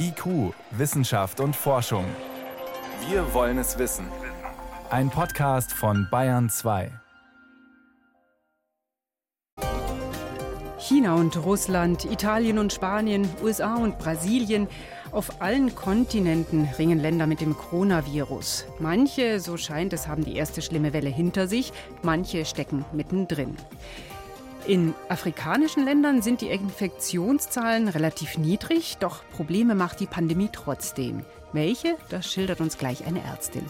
IQ, Wissenschaft und Forschung. Wir wollen es wissen. Ein Podcast von Bayern 2. China und Russland, Italien und Spanien, USA und Brasilien. Auf allen Kontinenten ringen Länder mit dem Coronavirus. Manche, so scheint es, haben die erste schlimme Welle hinter sich, manche stecken mittendrin. In afrikanischen Ländern sind die Infektionszahlen relativ niedrig, doch Probleme macht die Pandemie trotzdem. Welche? Das schildert uns gleich eine Ärztin.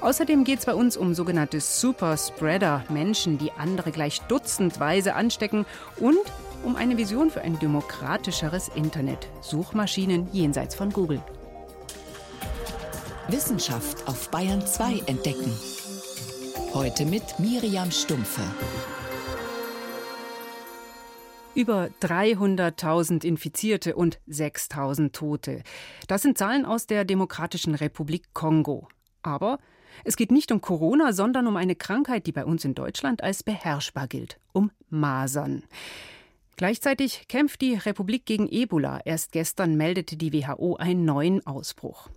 Außerdem geht es bei uns um sogenannte Superspreader, Menschen, die andere gleich dutzendweise anstecken und um eine Vision für ein demokratischeres Internet. Suchmaschinen jenseits von Google. Wissenschaft auf Bayern 2 entdecken. Heute mit Miriam Stumpfe. Über 300.000 Infizierte und 6.000 Tote. Das sind Zahlen aus der Demokratischen Republik Kongo. Aber es geht nicht um Corona, sondern um eine Krankheit, die bei uns in Deutschland als beherrschbar gilt, um Masern. Gleichzeitig kämpft die Republik gegen Ebola. Erst gestern meldete die WHO einen neuen Ausbruch.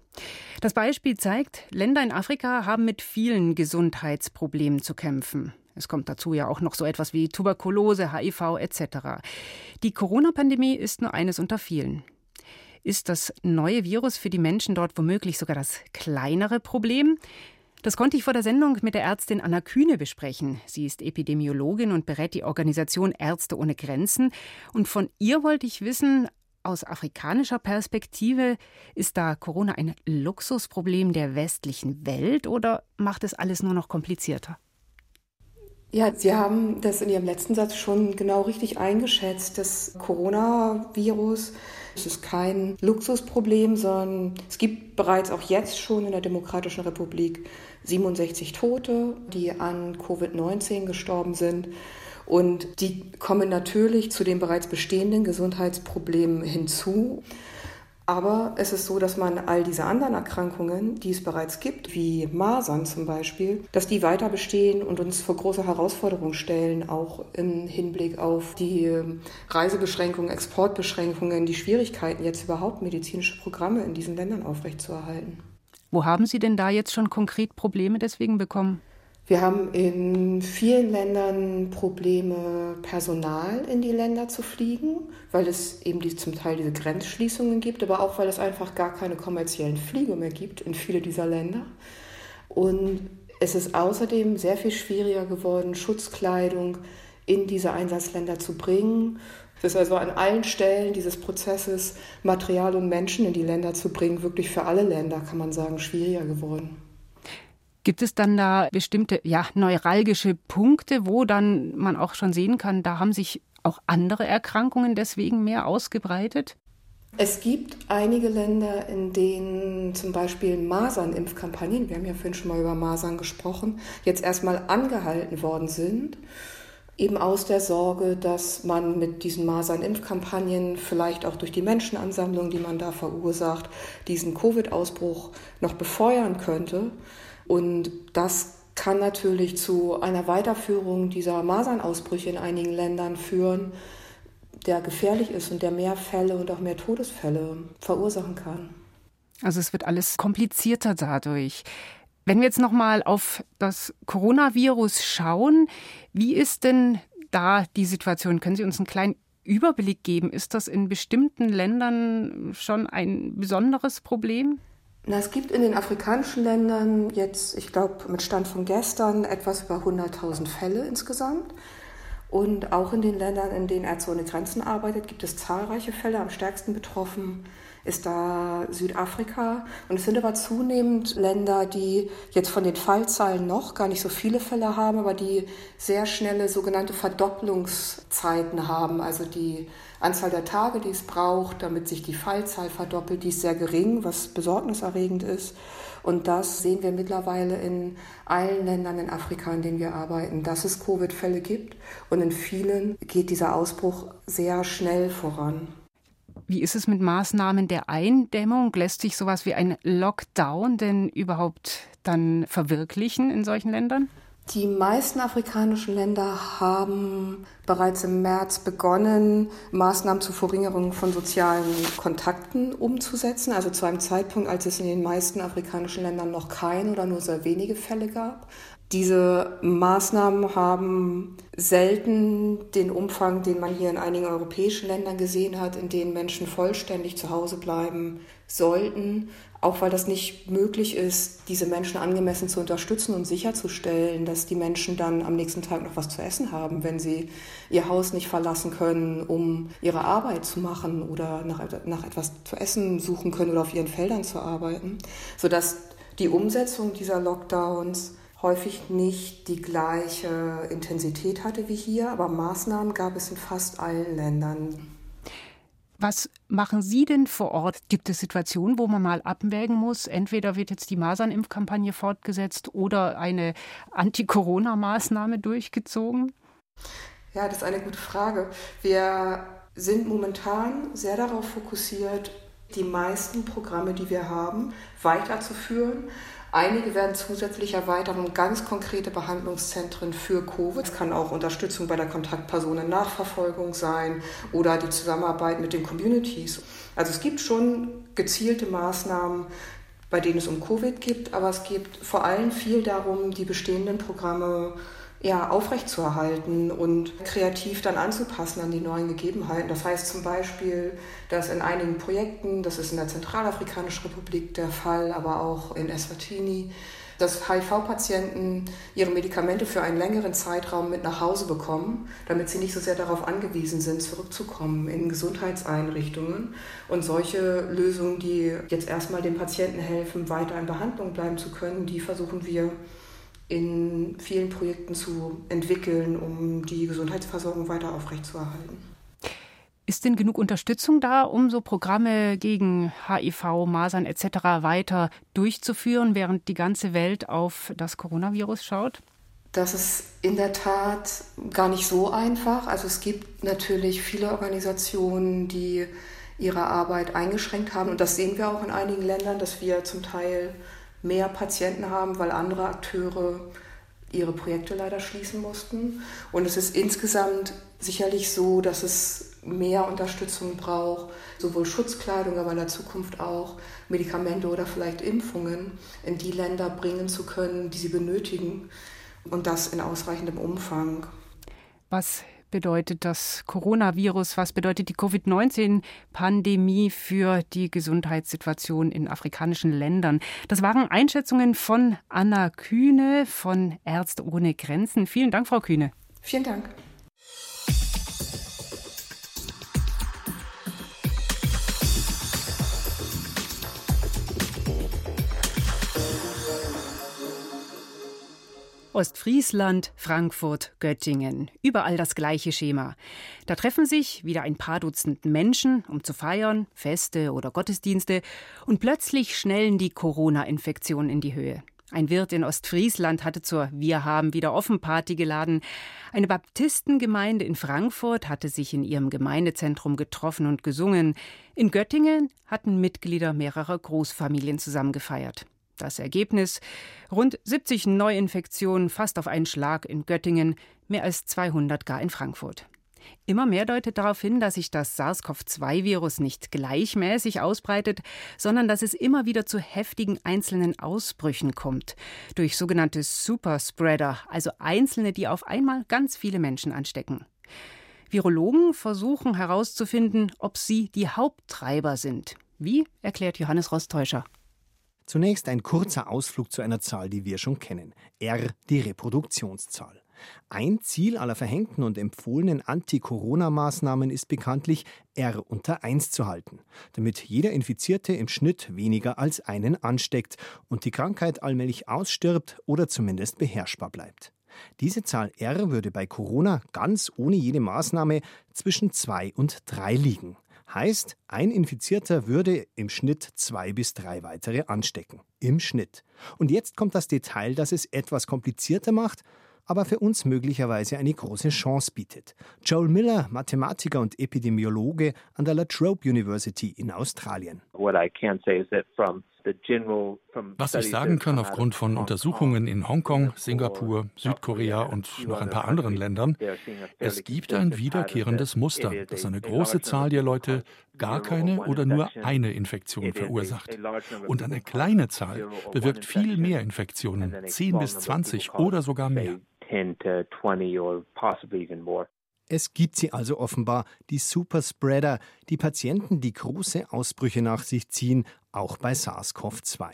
Das Beispiel zeigt, Länder in Afrika haben mit vielen Gesundheitsproblemen zu kämpfen. Es kommt dazu ja auch noch so etwas wie Tuberkulose, HIV etc. Die Corona-Pandemie ist nur eines unter vielen. Ist das neue Virus für die Menschen dort womöglich sogar das kleinere Problem? Das konnte ich vor der Sendung mit der Ärztin Anna Kühne besprechen. Sie ist Epidemiologin und berät die Organisation Ärzte ohne Grenzen. Und von ihr wollte ich wissen, aus afrikanischer Perspektive, ist da Corona ein Luxusproblem der westlichen Welt oder macht es alles nur noch komplizierter? Ja, Sie haben das in Ihrem letzten Satz schon genau richtig eingeschätzt. Das Coronavirus es ist kein Luxusproblem, sondern es gibt bereits auch jetzt schon in der Demokratischen Republik 67 Tote, die an Covid-19 gestorben sind. Und die kommen natürlich zu den bereits bestehenden Gesundheitsproblemen hinzu. Aber es ist so, dass man all diese anderen Erkrankungen, die es bereits gibt, wie Masern zum Beispiel, dass die weiter bestehen und uns vor große Herausforderungen stellen, auch im Hinblick auf die Reisebeschränkungen, Exportbeschränkungen, die Schwierigkeiten, jetzt überhaupt medizinische Programme in diesen Ländern aufrechtzuerhalten. Wo haben Sie denn da jetzt schon konkret Probleme deswegen bekommen? Wir haben in vielen Ländern Probleme, Personal in die Länder zu fliegen, weil es eben die, zum Teil diese Grenzschließungen gibt, aber auch weil es einfach gar keine kommerziellen Flüge mehr gibt in viele dieser Länder. Und es ist außerdem sehr viel schwieriger geworden, Schutzkleidung in diese Einsatzländer zu bringen. Es ist also an allen Stellen dieses Prozesses, Material und Menschen in die Länder zu bringen, wirklich für alle Länder, kann man sagen, schwieriger geworden. Gibt es dann da bestimmte ja, neuralgische Punkte, wo dann man auch schon sehen kann, da haben sich auch andere Erkrankungen deswegen mehr ausgebreitet? Es gibt einige Länder, in denen zum Beispiel Masernimpfkampagnen, wir haben ja vorhin schon mal über Masern gesprochen, jetzt erstmal angehalten worden sind. Eben aus der Sorge, dass man mit diesen Masernimpfkampagnen vielleicht auch durch die Menschenansammlung, die man da verursacht, diesen Covid-Ausbruch noch befeuern könnte. Und das kann natürlich zu einer Weiterführung dieser Masernausbrüche in einigen Ländern führen, der gefährlich ist und der mehr Fälle und auch mehr Todesfälle verursachen kann. Also es wird alles komplizierter dadurch. Wenn wir jetzt noch mal auf das Coronavirus schauen, wie ist denn da die Situation? Können Sie uns einen kleinen Überblick geben? Ist das in bestimmten Ländern schon ein besonderes Problem? Na, es gibt in den afrikanischen Ländern jetzt, ich glaube, mit Stand von gestern etwas über 100.000 Fälle insgesamt. Und auch in den Ländern, in denen Ärzte ohne Grenzen arbeitet, gibt es zahlreiche Fälle. Am stärksten betroffen ist da Südafrika. Und es sind aber zunehmend Länder, die jetzt von den Fallzahlen noch gar nicht so viele Fälle haben, aber die sehr schnelle sogenannte Verdopplungszeiten haben. Also die Anzahl der Tage, die es braucht, damit sich die Fallzahl verdoppelt, die ist sehr gering, was besorgniserregend ist. Und das sehen wir mittlerweile in allen Ländern in Afrika, in denen wir arbeiten, dass es Covid-Fälle gibt. Und in vielen geht dieser Ausbruch sehr schnell voran. Wie ist es mit Maßnahmen der Eindämmung? Lässt sich sowas wie ein Lockdown denn überhaupt dann verwirklichen in solchen Ländern? Die meisten afrikanischen Länder haben bereits im März begonnen, Maßnahmen zur Verringerung von sozialen Kontakten umzusetzen. Also zu einem Zeitpunkt, als es in den meisten afrikanischen Ländern noch keine oder nur sehr wenige Fälle gab. Diese Maßnahmen haben selten den Umfang, den man hier in einigen europäischen Ländern gesehen hat, in denen Menschen vollständig zu Hause bleiben sollten, auch weil das nicht möglich ist, diese Menschen angemessen zu unterstützen und sicherzustellen, dass die Menschen dann am nächsten Tag noch was zu essen haben, wenn sie ihr Haus nicht verlassen können, um ihre Arbeit zu machen oder nach, nach etwas zu essen suchen können oder auf ihren Feldern zu arbeiten, sodass die Umsetzung dieser Lockdowns häufig nicht die gleiche Intensität hatte wie hier, aber Maßnahmen gab es in fast allen Ländern. Was machen Sie denn vor Ort? Gibt es Situationen, wo man mal abwägen muss? Entweder wird jetzt die Masernimpfkampagne fortgesetzt oder eine Anti-Corona-Maßnahme durchgezogen? Ja, das ist eine gute Frage. Wir sind momentan sehr darauf fokussiert, die meisten Programme, die wir haben, weiterzuführen Einige werden zusätzlich erweitert um ganz konkrete Behandlungszentren für Covid. Es kann auch Unterstützung bei der Kontaktpersonennachverfolgung sein oder die Zusammenarbeit mit den Communities. Also es gibt schon gezielte Maßnahmen, bei denen es um Covid geht, aber es geht vor allem viel darum, die bestehenden Programme ja, aufrechtzuerhalten und kreativ dann anzupassen an die neuen Gegebenheiten. Das heißt zum Beispiel, dass in einigen Projekten, das ist in der Zentralafrikanischen Republik der Fall, aber auch in Eswatini, dass HIV-Patienten ihre Medikamente für einen längeren Zeitraum mit nach Hause bekommen, damit sie nicht so sehr darauf angewiesen sind, zurückzukommen in Gesundheitseinrichtungen. Und solche Lösungen, die jetzt erstmal den Patienten helfen, weiter in Behandlung bleiben zu können, die versuchen wir in vielen Projekten zu entwickeln, um die Gesundheitsversorgung weiter aufrechtzuerhalten. Ist denn genug Unterstützung da, um so Programme gegen HIV, Masern etc. weiter durchzuführen, während die ganze Welt auf das Coronavirus schaut? Das ist in der Tat gar nicht so einfach. Also es gibt natürlich viele Organisationen, die ihre Arbeit eingeschränkt haben. Und das sehen wir auch in einigen Ländern, dass wir zum Teil mehr Patienten haben, weil andere Akteure ihre Projekte leider schließen mussten. Und es ist insgesamt sicherlich so, dass es mehr Unterstützung braucht, sowohl Schutzkleidung, aber in der Zukunft auch Medikamente oder vielleicht Impfungen in die Länder bringen zu können, die sie benötigen und das in ausreichendem Umfang. Was bedeutet das Coronavirus? Was bedeutet die Covid-19-Pandemie für die Gesundheitssituation in afrikanischen Ländern? Das waren Einschätzungen von Anna Kühne von Ärzte ohne Grenzen. Vielen Dank, Frau Kühne. Vielen Dank. Ostfriesland, Frankfurt, Göttingen. Überall das gleiche Schema. Da treffen sich wieder ein paar Dutzend Menschen, um zu feiern, Feste oder Gottesdienste, und plötzlich schnellen die Corona-Infektionen in die Höhe. Ein Wirt in Ostfriesland hatte zur Wir haben wieder offen Party geladen. Eine Baptistengemeinde in Frankfurt hatte sich in ihrem Gemeindezentrum getroffen und gesungen. In Göttingen hatten Mitglieder mehrerer Großfamilien zusammen gefeiert. Das Ergebnis: rund 70 Neuinfektionen fast auf einen Schlag in Göttingen, mehr als 200 gar in Frankfurt. Immer mehr deutet darauf hin, dass sich das SARS-CoV-2-Virus nicht gleichmäßig ausbreitet, sondern dass es immer wieder zu heftigen einzelnen Ausbrüchen kommt. Durch sogenannte Superspreader, also Einzelne, die auf einmal ganz viele Menschen anstecken. Virologen versuchen herauszufinden, ob sie die Haupttreiber sind. Wie, erklärt Johannes Rostäuscher. Zunächst ein kurzer Ausflug zu einer Zahl, die wir schon kennen. R, die Reproduktionszahl. Ein Ziel aller verhängten und empfohlenen Anti-Corona-Maßnahmen ist bekanntlich, R unter 1 zu halten, damit jeder Infizierte im Schnitt weniger als einen ansteckt und die Krankheit allmählich ausstirbt oder zumindest beherrschbar bleibt. Diese Zahl R würde bei Corona ganz ohne jede Maßnahme zwischen 2 und 3 liegen. Heißt, ein Infizierter würde im Schnitt zwei bis drei weitere anstecken. Im Schnitt. Und jetzt kommt das Detail, das es etwas komplizierter macht, aber für uns möglicherweise eine große Chance bietet. Joel Miller, Mathematiker und Epidemiologe an der La Trobe University in Australien. What I can say is that from Was ich sagen kann aufgrund von Untersuchungen in Hongkong, Singapur, Südkorea und noch ein paar anderen Ländern, es gibt ein wiederkehrendes Muster, dass eine große Zahl der Leute gar keine oder nur eine Infektion verursacht. Und eine kleine Zahl bewirkt viel mehr Infektionen, 10 bis 20 oder sogar mehr. Es gibt sie also offenbar, die Superspreader, die Patienten, die große Ausbrüche nach sich ziehen, auch bei SARS-CoV-2.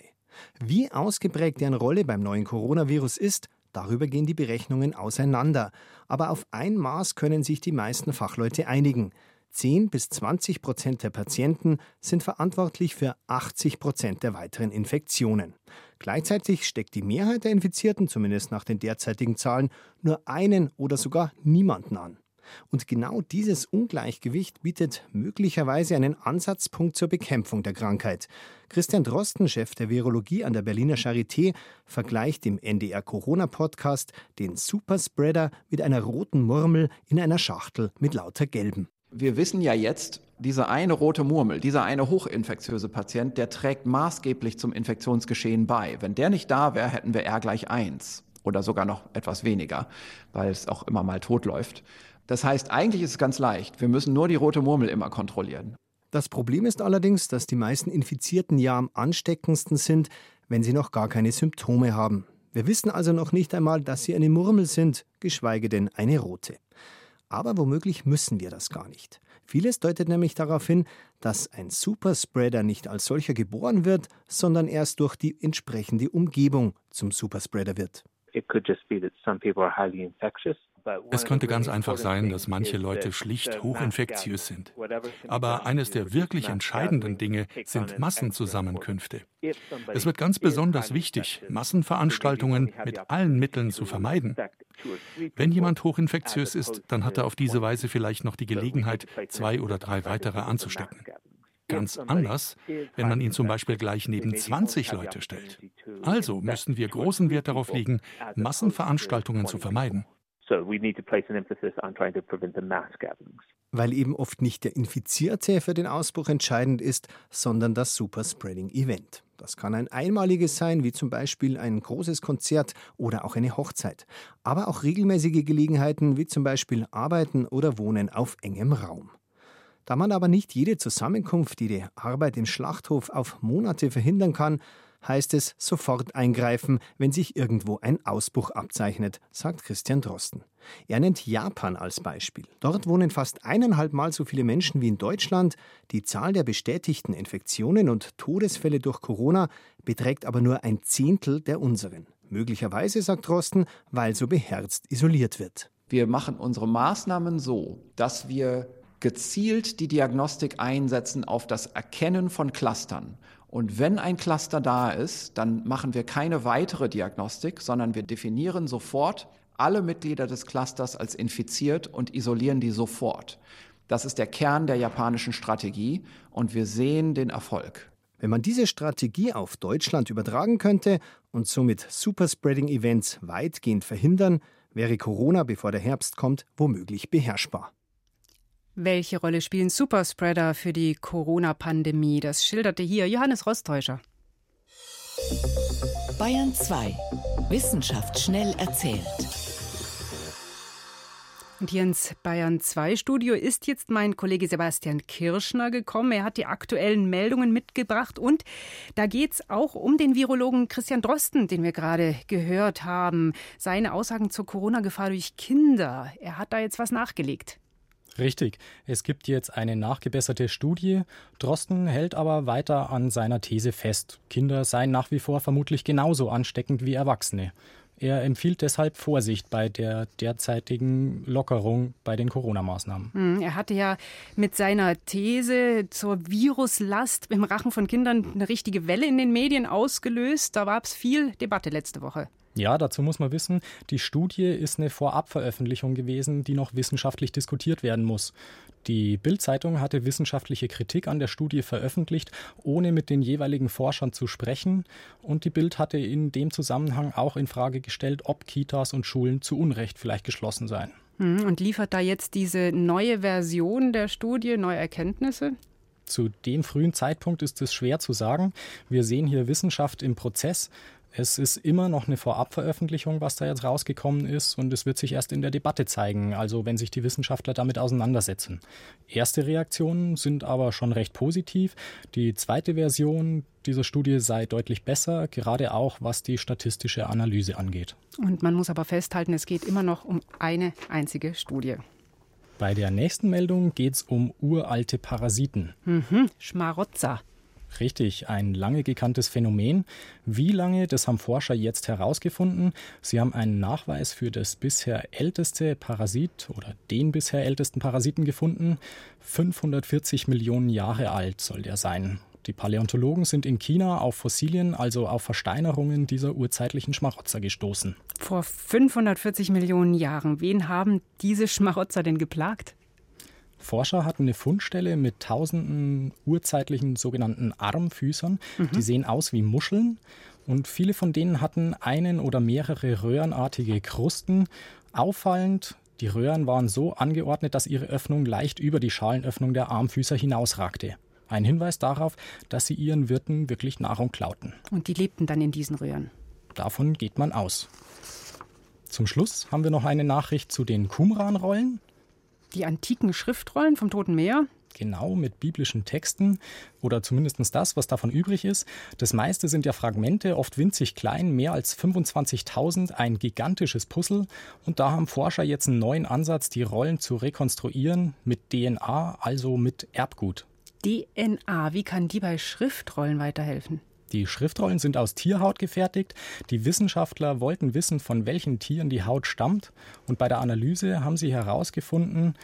Wie ausgeprägt deren Rolle beim neuen Coronavirus ist, darüber gehen die Berechnungen auseinander. Aber auf ein Maß können sich die meisten Fachleute einigen. 10 bis 20 Prozent der Patienten sind verantwortlich für 80 Prozent der weiteren Infektionen. Gleichzeitig steckt die Mehrheit der Infizierten, zumindest nach den derzeitigen Zahlen, nur einen oder sogar niemanden an. Und genau dieses Ungleichgewicht bietet möglicherweise einen Ansatzpunkt zur Bekämpfung der Krankheit. Christian Drosten, Chef der Virologie an der Berliner Charité, vergleicht im NDR Corona Podcast den Superspreader mit einer roten Murmel in einer Schachtel mit lauter gelben. Wir wissen ja jetzt, diese eine rote Murmel, dieser eine hochinfektiöse Patient, der trägt maßgeblich zum Infektionsgeschehen bei. Wenn der nicht da wäre, hätten wir R gleich 1 oder sogar noch etwas weniger, weil es auch immer mal tot läuft. Das heißt, eigentlich ist es ganz leicht. Wir müssen nur die rote Murmel immer kontrollieren. Das Problem ist allerdings, dass die meisten Infizierten ja am ansteckendsten sind, wenn sie noch gar keine Symptome haben. Wir wissen also noch nicht einmal, dass sie eine Murmel sind, geschweige denn eine rote. Aber womöglich müssen wir das gar nicht. Vieles deutet nämlich darauf hin, dass ein Superspreader nicht als solcher geboren wird, sondern erst durch die entsprechende Umgebung zum Superspreader wird. It could just be that some people are highly infectious es könnte ganz einfach sein, dass manche Leute schlicht hochinfektiös sind. Aber eines der wirklich entscheidenden Dinge sind Massenzusammenkünfte. Es wird ganz besonders wichtig, Massenveranstaltungen mit allen Mitteln zu vermeiden. Wenn jemand hochinfektiös ist, dann hat er auf diese Weise vielleicht noch die Gelegenheit, zwei oder drei weitere anzustecken. Ganz anders, wenn man ihn zum Beispiel gleich neben 20 Leute stellt. Also müssen wir großen Wert darauf legen, Massenveranstaltungen zu vermeiden. So we need to place an emphasis on trying to prevent the mass gatherings. Weil eben oft nicht der Infizierte für den Ausbruch entscheidend ist, sondern das Superspreading-Event. Das kann ein einmaliges sein, wie zum Beispiel ein großes Konzert oder auch eine Hochzeit. Aber auch regelmäßige Gelegenheiten, wie zum Beispiel Arbeiten oder Wohnen auf engem Raum. Da man aber nicht jede Zusammenkunft, die Arbeit im Schlachthof auf Monate verhindern kann, heißt es sofort eingreifen, wenn sich irgendwo ein Ausbruch abzeichnet, sagt Christian Drosten. Er nennt Japan als Beispiel. Dort wohnen fast eineinhalb Mal so viele Menschen wie in Deutschland. Die Zahl der bestätigten Infektionen und Todesfälle durch Corona beträgt aber nur ein Zehntel der unseren. Möglicherweise, sagt Drosten, weil so beherzt isoliert wird. Wir machen unsere Maßnahmen so, dass wir gezielt die Diagnostik einsetzen auf das Erkennen von Clustern. Und wenn ein Cluster da ist, dann machen wir keine weitere Diagnostik, sondern wir definieren sofort alle Mitglieder des Clusters als infiziert und isolieren die sofort. Das ist der Kern der japanischen Strategie und wir sehen den Erfolg. Wenn man diese Strategie auf Deutschland übertragen könnte und somit Superspreading-Events weitgehend verhindern, wäre Corona, bevor der Herbst kommt, womöglich beherrschbar. Welche Rolle spielen Superspreader für die Corona-Pandemie? Das schilderte hier Johannes Rostäuscher. Bayern 2. Wissenschaft schnell erzählt. Und hier ins Bayern 2 Studio ist jetzt mein Kollege Sebastian Kirschner gekommen. Er hat die aktuellen Meldungen mitgebracht und da geht es auch um den Virologen Christian Drosten, den wir gerade gehört haben. Seine Aussagen zur Corona-Gefahr durch Kinder. Er hat da jetzt was nachgelegt. Richtig. Es gibt jetzt eine nachgebesserte Studie. Drosten hält aber weiter an seiner These fest. Kinder seien nach wie vor vermutlich genauso ansteckend wie Erwachsene. Er empfiehlt deshalb Vorsicht bei der derzeitigen Lockerung bei den Corona-Maßnahmen. Hm, er hatte ja mit seiner These zur Viruslast im Rachen von Kindern eine richtige Welle in den Medien ausgelöst. Da gab es viel Debatte letzte Woche. Ja, dazu muss man wissen, die Studie ist eine Vorabveröffentlichung gewesen, die noch wissenschaftlich diskutiert werden muss. Die Bild-Zeitung hatte wissenschaftliche Kritik an der Studie veröffentlicht, ohne mit den jeweiligen Forschern zu sprechen. Und die Bild hatte in dem Zusammenhang auch in Frage gestellt, ob Kitas und Schulen zu Unrecht vielleicht geschlossen seien. Hm, und liefert da jetzt diese neue Version der Studie neue Erkenntnisse? Zu dem frühen Zeitpunkt ist es schwer zu sagen. Wir sehen hier Wissenschaft im Prozess. Es ist immer noch eine Vorabveröffentlichung, was da jetzt rausgekommen ist, und es wird sich erst in der Debatte zeigen, also wenn sich die Wissenschaftler damit auseinandersetzen. Erste Reaktionen sind aber schon recht positiv. Die zweite Version dieser Studie sei deutlich besser, gerade auch was die statistische Analyse angeht. Und man muss aber festhalten, es geht immer noch um eine einzige Studie. Bei der nächsten Meldung geht es um uralte Parasiten. Mhm, Schmarotzer. Richtig, ein lange gekanntes Phänomen. Wie lange, das haben Forscher jetzt herausgefunden. Sie haben einen Nachweis für das bisher älteste Parasit oder den bisher ältesten Parasiten gefunden. 540 Millionen Jahre alt soll der sein. Die Paläontologen sind in China auf Fossilien, also auf Versteinerungen dieser urzeitlichen Schmarotzer gestoßen. Vor 540 Millionen Jahren. Wen haben diese Schmarotzer denn geplagt? Forscher hatten eine Fundstelle mit tausenden urzeitlichen sogenannten Armfüßern. Mhm. Die sehen aus wie Muscheln und viele von denen hatten einen oder mehrere röhrenartige Krusten. Auffallend, die Röhren waren so angeordnet, dass ihre Öffnung leicht über die Schalenöffnung der Armfüßer hinausragte. Ein Hinweis darauf, dass sie ihren Wirten wirklich Nahrung klauten. Und die lebten dann in diesen Röhren. Davon geht man aus. Zum Schluss haben wir noch eine Nachricht zu den Qumran-Rollen. Die antiken Schriftrollen vom Toten Meer? Genau, mit biblischen Texten oder zumindest das, was davon übrig ist. Das meiste sind ja Fragmente, oft winzig klein, mehr als 25.000, ein gigantisches Puzzle. Und da haben Forscher jetzt einen neuen Ansatz, die Rollen zu rekonstruieren mit DNA, also mit Erbgut. DNA, wie kann die bei Schriftrollen weiterhelfen? Die Schriftrollen sind aus Tierhaut gefertigt. Die Wissenschaftler wollten wissen, von welchen Tieren die Haut stammt. Und bei der Analyse haben sie herausgefunden,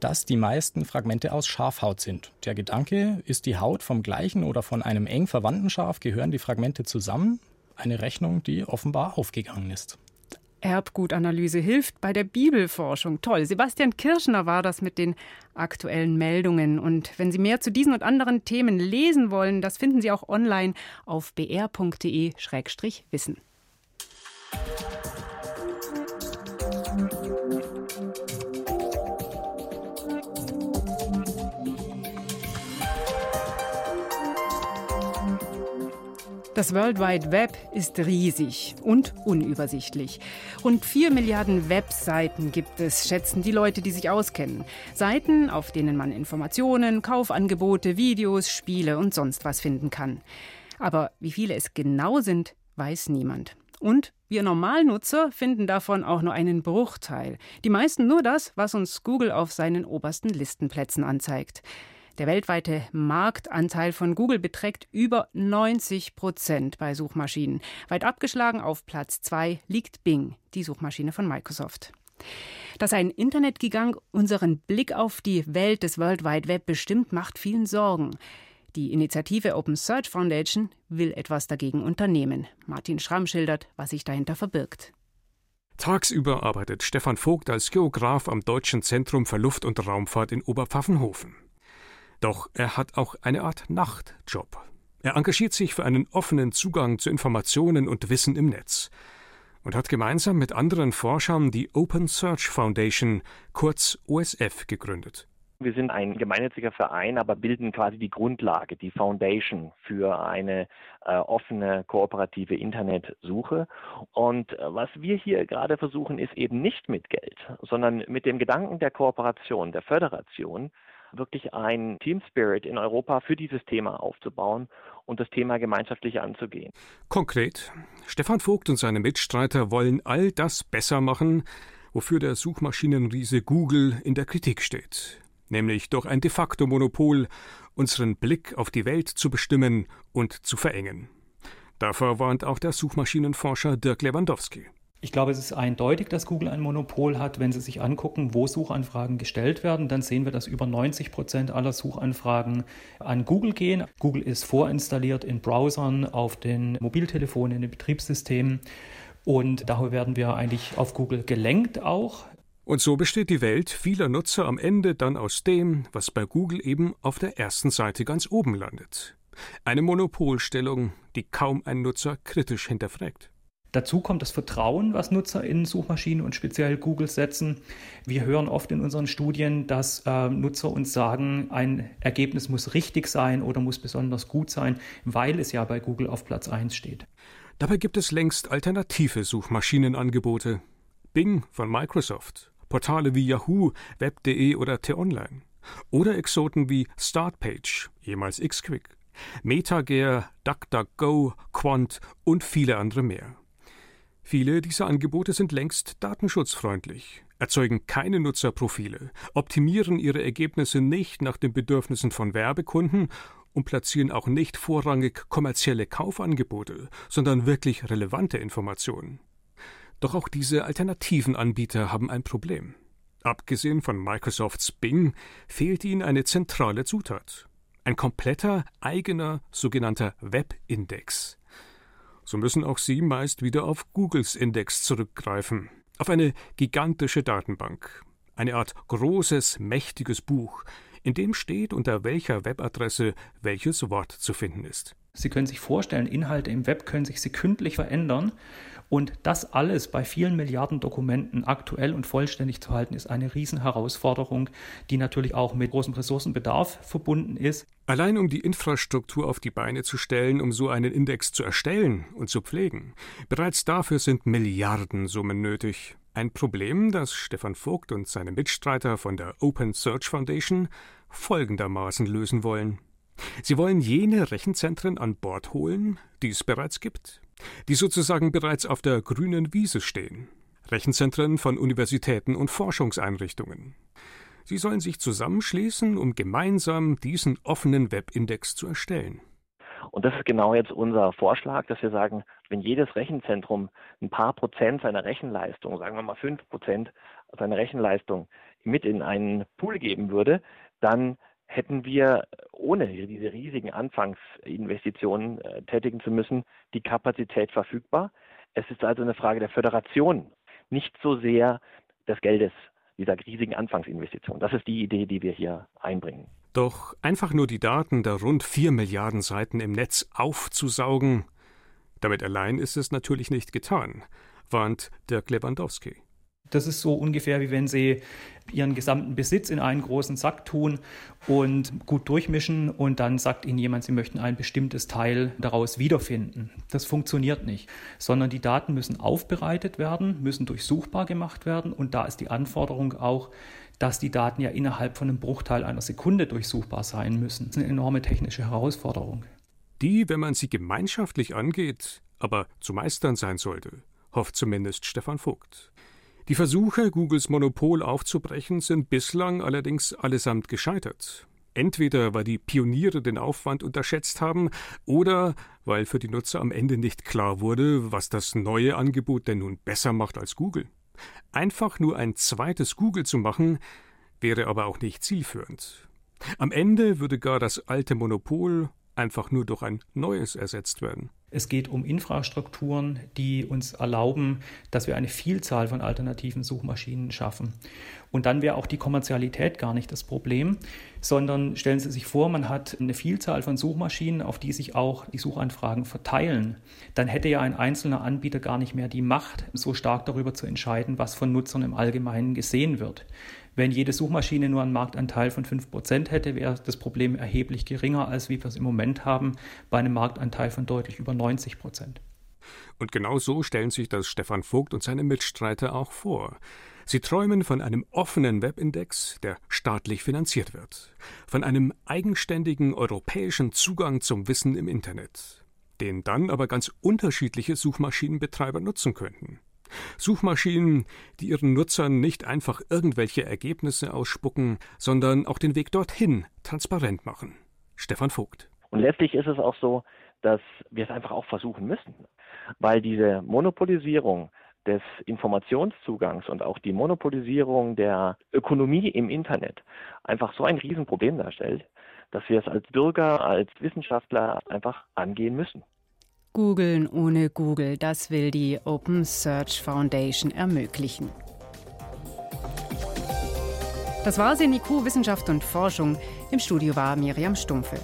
dass die meisten Fragmente aus Schafhaut sind. Der Gedanke, ist die Haut vom gleichen oder von einem eng verwandten Schaf, gehören die Fragmente zusammen? Eine Rechnung, die offenbar aufgegangen ist. Erbgutanalyse hilft bei der Bibelforschung. Toll. Sebastian Kirschner war das mit den aktuellen Meldungen. Und wenn Sie mehr zu diesen und anderen Themen lesen wollen, das finden Sie auch online auf br.de-wissen. Das World Wide Web ist riesig und unübersichtlich. Rund 4 Milliarden Webseiten gibt es, schätzen die Leute, die sich auskennen. Seiten, auf denen man Informationen, Kaufangebote, Videos, Spiele und sonst was finden kann. Aber wie viele es genau sind, weiß niemand. Und wir Normalnutzer finden davon auch nur einen Bruchteil. Die meisten nur das, was uns Google auf seinen obersten Listenplätzen anzeigt. Der weltweite Marktanteil von Google beträgt über 90 Prozent bei Suchmaschinen. Weit abgeschlagen auf Platz 2 liegt Bing, die Suchmaschine von Microsoft. Dass ein Internetgigant unseren Blick auf die Welt des World Wide Web bestimmt, macht vielen Sorgen. Die Initiative Open Search Foundation will etwas dagegen unternehmen. Martin Schramm schildert, was sich dahinter verbirgt. Tagsüber arbeitet Stefan Vogt als Geograf am Deutschen Zentrum für Luft- und Raumfahrt in Oberpfaffenhofen. Doch er hat auch eine Art Nachtjob. Er engagiert sich für einen offenen Zugang zu Informationen und Wissen im Netz und hat gemeinsam mit anderen Forschern die Open Search Foundation, kurz OSF, gegründet. Wir sind ein gemeinnütziger Verein, aber bilden quasi die Grundlage, die Foundation für eine äh, offene, kooperative Internetsuche. Und äh, was wir hier gerade versuchen, ist eben nicht mit Geld, sondern mit dem Gedanken der Kooperation, der Föderation, wirklich ein Team Spirit in Europa für dieses Thema aufzubauen und das Thema gemeinschaftlich anzugehen. Konkret, Stefan Vogt und seine Mitstreiter wollen all das besser machen, wofür der Suchmaschinenriese Google in der Kritik steht, nämlich durch ein de facto Monopol unseren Blick auf die Welt zu bestimmen und zu verengen. Davor warnt auch der Suchmaschinenforscher Dirk Lewandowski. Ich glaube, es ist eindeutig, dass Google ein Monopol hat. Wenn Sie sich angucken, wo Suchanfragen gestellt werden, dann sehen wir, dass über 90 Prozent aller Suchanfragen an Google gehen. Google ist vorinstalliert in Browsern, auf den Mobiltelefonen, in den Betriebssystemen. Und daher werden wir eigentlich auf Google gelenkt auch. Und so besteht die Welt vieler Nutzer am Ende dann aus dem, was bei Google eben auf der ersten Seite ganz oben landet. Eine Monopolstellung, die kaum ein Nutzer kritisch hinterfragt. Dazu kommt das Vertrauen, was Nutzer in Suchmaschinen und speziell Google setzen. Wir hören oft in unseren Studien, dass äh, Nutzer uns sagen, ein Ergebnis muss richtig sein oder muss besonders gut sein, weil es ja bei Google auf Platz 1 steht. Dabei gibt es längst alternative Suchmaschinenangebote. Bing von Microsoft, Portale wie Yahoo, Web.de oder T-Online. Oder Exoten wie Startpage, jemals Xquick, MetaGear, DuckDuckGo, Quant und viele andere mehr. Viele dieser Angebote sind längst datenschutzfreundlich, erzeugen keine Nutzerprofile, optimieren ihre Ergebnisse nicht nach den Bedürfnissen von Werbekunden und platzieren auch nicht vorrangig kommerzielle Kaufangebote, sondern wirklich relevante Informationen. Doch auch diese alternativen Anbieter haben ein Problem. Abgesehen von Microsofts Bing fehlt ihnen eine zentrale Zutat. Ein kompletter, eigener, sogenannter Webindex. So müssen auch Sie meist wieder auf Googles Index zurückgreifen, auf eine gigantische Datenbank, eine Art großes, mächtiges Buch, in dem steht, unter welcher Webadresse welches Wort zu finden ist. Sie können sich vorstellen, Inhalte im Web können sich sekündlich verändern und das alles bei vielen Milliarden Dokumenten aktuell und vollständig zu halten, ist eine Riesenherausforderung, die natürlich auch mit großem Ressourcenbedarf verbunden ist. Allein um die Infrastruktur auf die Beine zu stellen, um so einen Index zu erstellen und zu pflegen, bereits dafür sind Milliardensummen nötig. Ein Problem, das Stefan Vogt und seine Mitstreiter von der Open Search Foundation folgendermaßen lösen wollen. Sie wollen jene Rechenzentren an Bord holen, die es bereits gibt, die sozusagen bereits auf der grünen Wiese stehen. Rechenzentren von Universitäten und Forschungseinrichtungen. Sie sollen sich zusammenschließen, um gemeinsam diesen offenen Webindex zu erstellen. Und das ist genau jetzt unser Vorschlag, dass wir sagen, wenn jedes Rechenzentrum ein paar Prozent seiner Rechenleistung, sagen wir mal fünf Prozent seiner Rechenleistung mit in einen Pool geben würde, dann hätten wir, ohne diese riesigen Anfangsinvestitionen äh, tätigen zu müssen, die Kapazität verfügbar. Es ist also eine Frage der Föderation, nicht so sehr des Geldes, dieser riesigen Anfangsinvestition. Das ist die Idee, die wir hier einbringen. Doch einfach nur die Daten der rund vier Milliarden Seiten im Netz aufzusaugen, damit allein ist es natürlich nicht getan, warnt Dirk Lewandowski. Das ist so ungefähr wie wenn Sie Ihren gesamten Besitz in einen großen Sack tun und gut durchmischen und dann sagt Ihnen jemand, Sie möchten ein bestimmtes Teil daraus wiederfinden. Das funktioniert nicht, sondern die Daten müssen aufbereitet werden, müssen durchsuchbar gemacht werden und da ist die Anforderung auch, dass die Daten ja innerhalb von einem Bruchteil einer Sekunde durchsuchbar sein müssen. Das ist eine enorme technische Herausforderung. Die, wenn man sie gemeinschaftlich angeht, aber zu meistern sein sollte, hofft zumindest Stefan Vogt. Die Versuche, Googles Monopol aufzubrechen, sind bislang allerdings allesamt gescheitert. Entweder weil die Pioniere den Aufwand unterschätzt haben oder weil für die Nutzer am Ende nicht klar wurde, was das neue Angebot denn nun besser macht als Google. Einfach nur ein zweites Google zu machen, wäre aber auch nicht zielführend. Am Ende würde gar das alte Monopol einfach nur durch ein neues ersetzt werden. Es geht um Infrastrukturen, die uns erlauben, dass wir eine Vielzahl von alternativen Suchmaschinen schaffen. Und dann wäre auch die Kommerzialität gar nicht das Problem, sondern stellen Sie sich vor, man hat eine Vielzahl von Suchmaschinen, auf die sich auch die Suchanfragen verteilen. Dann hätte ja ein einzelner Anbieter gar nicht mehr die Macht, so stark darüber zu entscheiden, was von Nutzern im Allgemeinen gesehen wird. Wenn jede Suchmaschine nur einen Marktanteil von 5% hätte, wäre das Problem erheblich geringer, als wie wir es im Moment haben, bei einem Marktanteil von deutlich über 90% Und genau so stellen sich das Stefan Vogt und seine Mitstreiter auch vor. Sie träumen von einem offenen Webindex, der staatlich finanziert wird, von einem eigenständigen europäischen Zugang zum Wissen im Internet, den dann aber ganz unterschiedliche Suchmaschinenbetreiber nutzen könnten. Suchmaschinen, die ihren Nutzern nicht einfach irgendwelche Ergebnisse ausspucken, sondern auch den Weg dorthin transparent machen. Stefan Vogt. Und letztlich ist es auch so, dass wir es einfach auch versuchen müssen, weil diese Monopolisierung des Informationszugangs und auch die Monopolisierung der Ökonomie im Internet einfach so ein Riesenproblem darstellt, dass wir es als Bürger, als Wissenschaftler einfach angehen müssen. Googeln ohne Google, das will die Open Search Foundation ermöglichen. Das war's in IQ Wissenschaft und Forschung. Im Studio war Miriam Stumpfe.